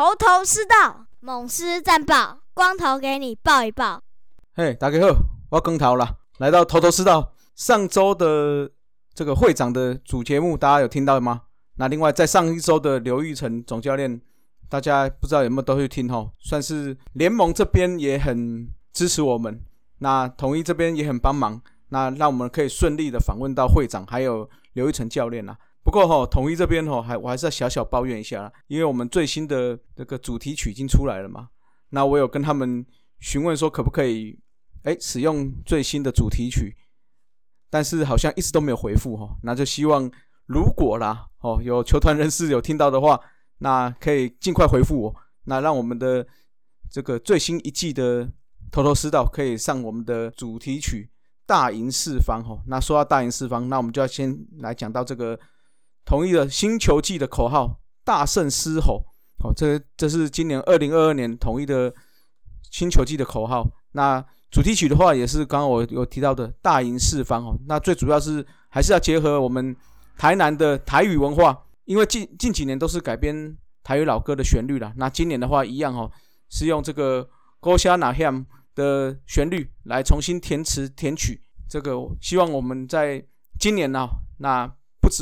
头头是道，猛狮战报，光头给你报一报。嘿，大家好，我要更头了，来到头头是道。上周的这个会长的主节目，大家有听到吗？那另外在上一周的刘玉成总教练，大家不知道有没有都去听吼？算是联盟这边也很支持我们，那统一这边也很帮忙，那让我们可以顺利的访问到会长还有刘玉成教练啦。不过哈，统一这边哈，还我还是要小小抱怨一下啦，因为我们最新的这个主题曲已经出来了嘛。那我有跟他们询问说，可不可以哎使用最新的主题曲，但是好像一直都没有回复哈。那就希望如果啦哦，有球团人士有听到的话，那可以尽快回复我，那让我们的这个最新一季的头头是道可以上我们的主题曲《大赢四方》哈。那说到大赢四方，那我们就要先来讲到这个。同意了新球季的口号“大胜狮吼”，好，这这是今年二零二二年统一的新球季的口号。那主题曲的话，也是刚刚我有提到的“大赢四方”哦。那最主要是还是要结合我们台南的台语文化，因为近近几年都是改编台语老歌的旋律了。那今年的话，一样哦，是用这个“高虾那 ham” 的旋律来重新填词填曲。这个希望我们在今年呢，那。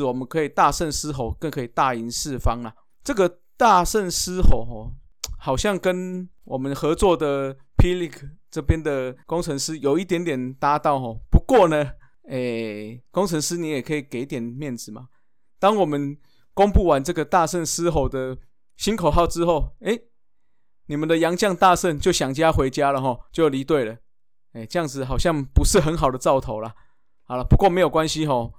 我们可以大胜狮吼，更可以大赢四方啊！这个大胜狮吼哦，好像跟我们合作的霹雳这边的工程师有一点点搭到哦。不过呢，诶，工程师你也可以给点面子嘛。当我们公布完这个大胜狮吼的新口号之后，诶，你们的杨将大胜就想家回家了哈，就离队了。诶，这样子好像不是很好的兆头了。好了，不过没有关系吼。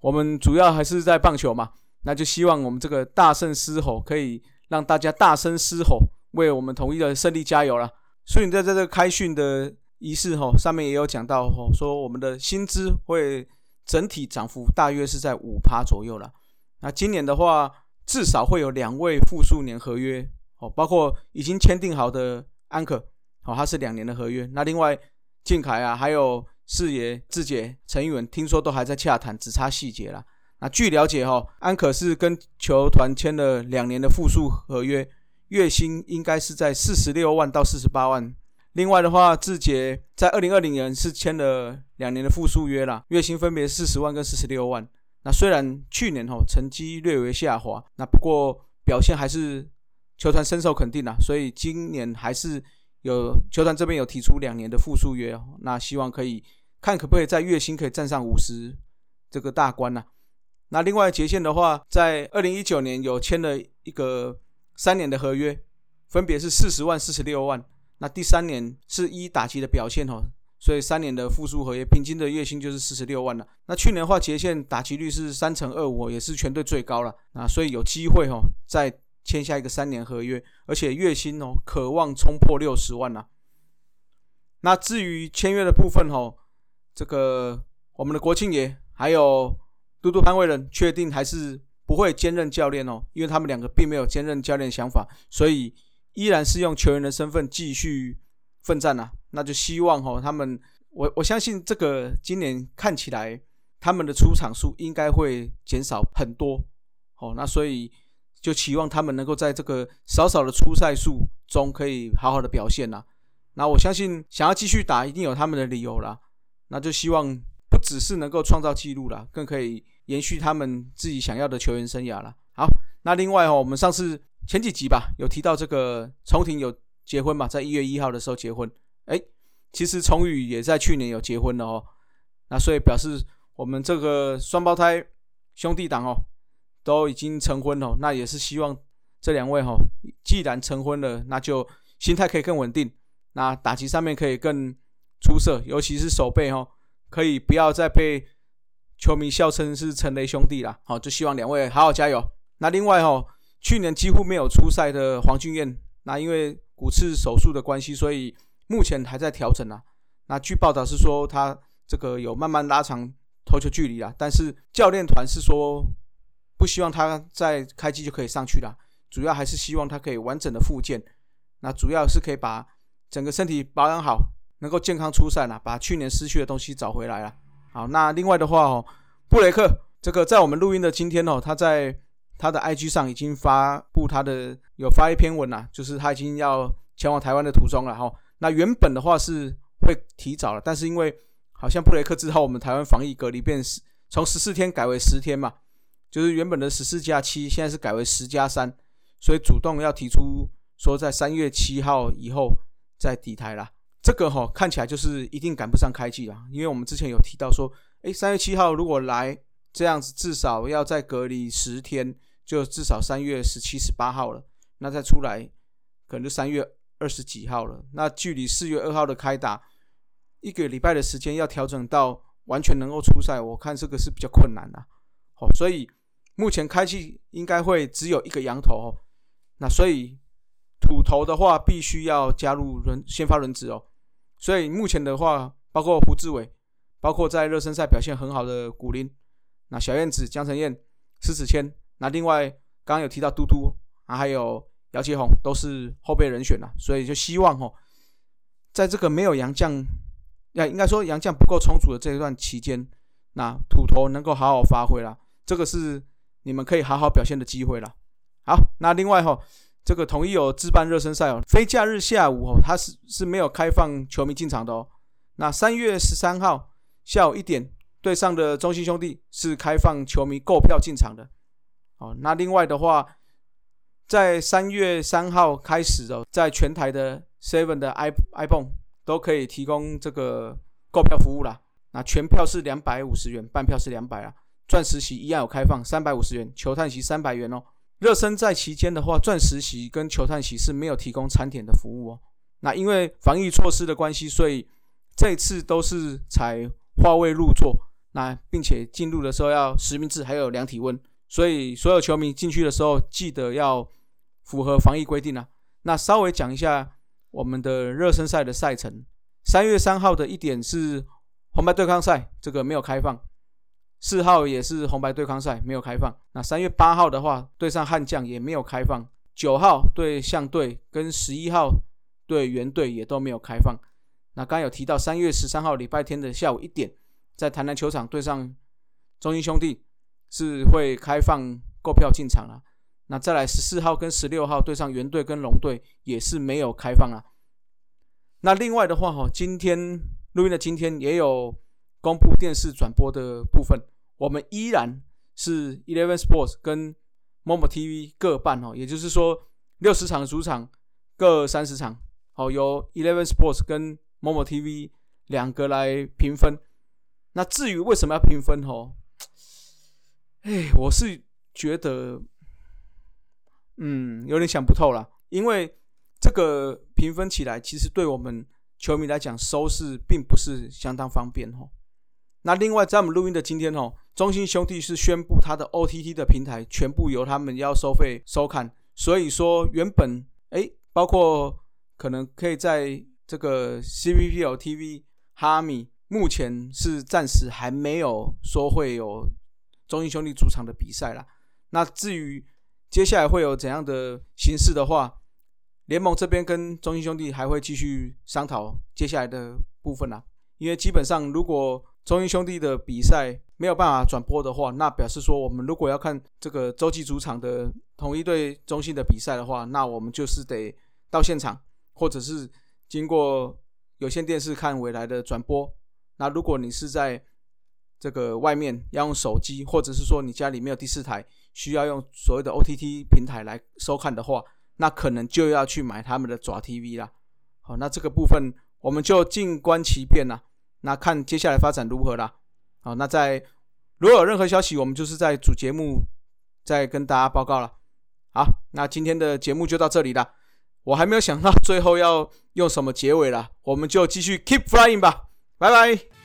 我们主要还是在棒球嘛，那就希望我们这个大胜狮吼可以让大家大声狮吼，为我们统一的胜利加油了。所以你在在这个开训的仪式吼上面也有讲到吼，说我们的薪资会整体涨幅大约是在五趴左右了。那今年的话，至少会有两位复数年合约哦，包括已经签订好的安可哦，它是两年的合约。那另外靖凯啊，还有。四爷、志杰、陈宇文听说都还在洽谈，只差细节了。那据了解哈，安可是跟球团签了两年的复数合约，月薪应该是在四十六万到四十八万。另外的话，志杰在二零二零年是签了两年的复数约啦，月薪分别四十万跟四十六万。那虽然去年哈成绩略微下滑，那不过表现还是球团深受肯定啦，所以今年还是有球团这边有提出两年的复数约，那希望可以。看可不可以在月薪可以站上五十这个大关呢？那另外捷线的话，在二零一九年有签了一个三年的合约，分别是四十万、四十六万。那第三年是一打击的表现哦，所以三年的复苏合约平均的月薪就是四十六万了。那去年的话，捷线打击率是三成二五，也是全队最高了。那所以有机会哦，再签下一个三年合约，而且月薪哦，渴望冲破六十万了。那至于签约的部分哦。这个我们的国庆爷还有嘟嘟潘伟人确定还是不会兼任教练哦，因为他们两个并没有兼任教练想法，所以依然是用球员的身份继续奋战呐。那就希望哦，他们我我相信这个今年看起来他们的出场数应该会减少很多哦。那所以就期望他们能够在这个少少的出赛数中可以好好的表现呐。那我相信想要继续打一定有他们的理由啦。那就希望不只是能够创造纪录了，更可以延续他们自己想要的球员生涯了。好，那另外哦，我们上次前几集吧，有提到这个重庭有结婚嘛，在一月一号的时候结婚。哎，其实崇宇也在去年有结婚了哦。那所以表示我们这个双胞胎兄弟党哦，都已经成婚了。那也是希望这两位哈，既然成婚了，那就心态可以更稳定，那打击上面可以更。出色，尤其是手背哈，可以不要再被球迷笑称是陈雷兄弟了。好，就希望两位好好加油。那另外哦，去年几乎没有出赛的黄俊彦，那因为骨刺手术的关系，所以目前还在调整啊。那据报道是说他这个有慢慢拉长投球距离啊，但是教练团是说不希望他在开机就可以上去了，主要还是希望他可以完整的复健。那主要是可以把整个身体保养好。能够健康出赛了，把去年失去的东西找回来了。好，那另外的话哦，布雷克这个在我们录音的今天哦，他在他的 IG 上已经发布他的有发一篇文了，就是他已经要前往台湾的途中了哈。那原本的话是会提早了，但是因为好像布雷克之后，我们台湾防疫隔离变十从十四天改为十天嘛，就是原本的十四加七，现在是改为十加三，所以主动要提出说在三月七号以后再抵台啦。这个哈看起来就是一定赶不上开季啊，因为我们之前有提到说，诶，三月七号如果来这样子，至少要再隔离十天。就至少三月十七、十八号了，那再出来可能就三月二十几号了。那距离四月二号的开打一个礼拜的时间，要调整到完全能够出赛，我看这个是比较困难的。好，所以目前开季应该会只有一个羊头哦。那所以土头的话，必须要加入轮先发轮值哦。所以目前的话，包括胡志伟，包括在热身赛表现很好的古林，那小燕子、江承燕、施子谦。那另外，刚刚有提到嘟嘟啊，还有姚杰宏都是后备人选了，所以就希望哦，在这个没有杨将，那应该说杨将不够充足的这一段期间，那土头能够好好发挥了，这个是你们可以好好表现的机会了。好，那另外哈，这个统一有自办热身赛哦，非假日下午哦，它是是没有开放球迷进场的哦。那三月十三号下午一点对上的中信兄弟是开放球迷购票进场的。哦，那另外的话，在三月三号开始哦，在全台的 Seven 的 i iPhone 都可以提供这个购票服务啦。那全票是两百五十元，半票是两百啊。钻石席一样有开放，三百五十元，球探席三百元哦。热身在期间的话，钻石席跟球探席是没有提供餐点的服务哦。那因为防疫措施的关系，所以这次都是采化位入座，那并且进入的时候要实名制，还有量体温。所以，所有球迷进去的时候，记得要符合防疫规定啊。那稍微讲一下我们的热身赛的赛程。三月三号的一点是红白对抗赛，这个没有开放。四号也是红白对抗赛，没有开放。那三月八号的话，对上悍将也没有开放。九号对象队跟十一号对原队也都没有开放。那刚有提到三月十三号礼拜天的下午一点，在台南球场对上中英兄弟。是会开放购票进场了，那再来十四号跟十六号对上原队跟龙队也是没有开放啊。那另外的话哈，今天录音的今天也有公布电视转播的部分，我们依然是 Eleven Sports 跟 Momo TV 各半哦，也就是说六十场主场各三十场，好由 Eleven Sports 跟 Momo TV 两个来平分。那至于为什么要平分哦？哎，我是觉得，嗯，有点想不透了。因为这个平分起来，其实对我们球迷来讲，收视并不是相当方便哦。那另外，在我们录音的今天哦，中兴兄弟是宣布他的 OTT 的平台全部由他们要收费收看，所以说原本哎，包括可能可以在这个 CPL TV 哈米，目前是暂时还没有说会有。中英兄弟主场的比赛啦。那至于接下来会有怎样的形式的话，联盟这边跟中英兄弟还会继续商讨接下来的部分啦。因为基本上，如果中英兄弟的比赛没有办法转播的话，那表示说我们如果要看这个洲际主场的同一队中心的比赛的话，那我们就是得到现场，或者是经过有线电视看未来的转播。那如果你是在这个外面要用手机，或者是说你家里没有第四台，需要用所谓的 OTT 平台来收看的话，那可能就要去买他们的爪 TV 啦。好，那这个部分我们就静观其变啦。那看接下来发展如何啦。好，那在如果有任何消息，我们就是在主节目再跟大家报告了。好，那今天的节目就到这里了。我还没有想到最后要用什么结尾了，我们就继续 keep flying 吧。拜拜。